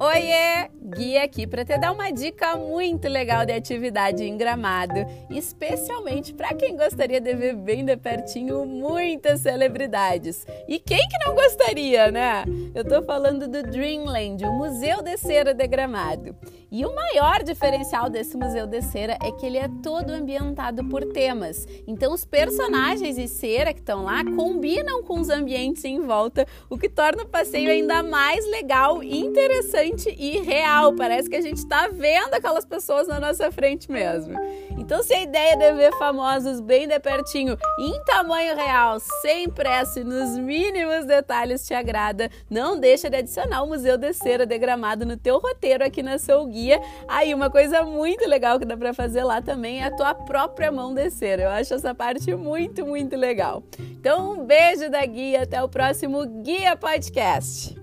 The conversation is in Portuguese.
Oiê! Guia aqui para te dar uma dica muito legal de atividade em gramado, especialmente para quem gostaria de ver bem de pertinho muitas celebridades. E quem que não gostaria, né? Eu tô falando do Dreamland, o Museu de Cera de Gramado. E o maior diferencial desse museu de cera é que ele é todo ambientado por temas. Então os personagens e cera que estão lá combinam com os ambientes em volta, o que torna o passeio ainda mais legal, interessante e real. Parece que a gente está vendo aquelas pessoas na nossa frente mesmo. Então, se a ideia é de ver famosos bem de pertinho, em tamanho real, sem pressa e nos mínimos detalhes te agrada, não deixa de adicionar o Museu de Cera de Gramado no teu roteiro aqui na Soul Guia. Aí, uma coisa muito legal que dá para fazer lá também é a tua própria mão de cera. Eu acho essa parte muito, muito legal. Então, um beijo da Guia, até o próximo Guia Podcast.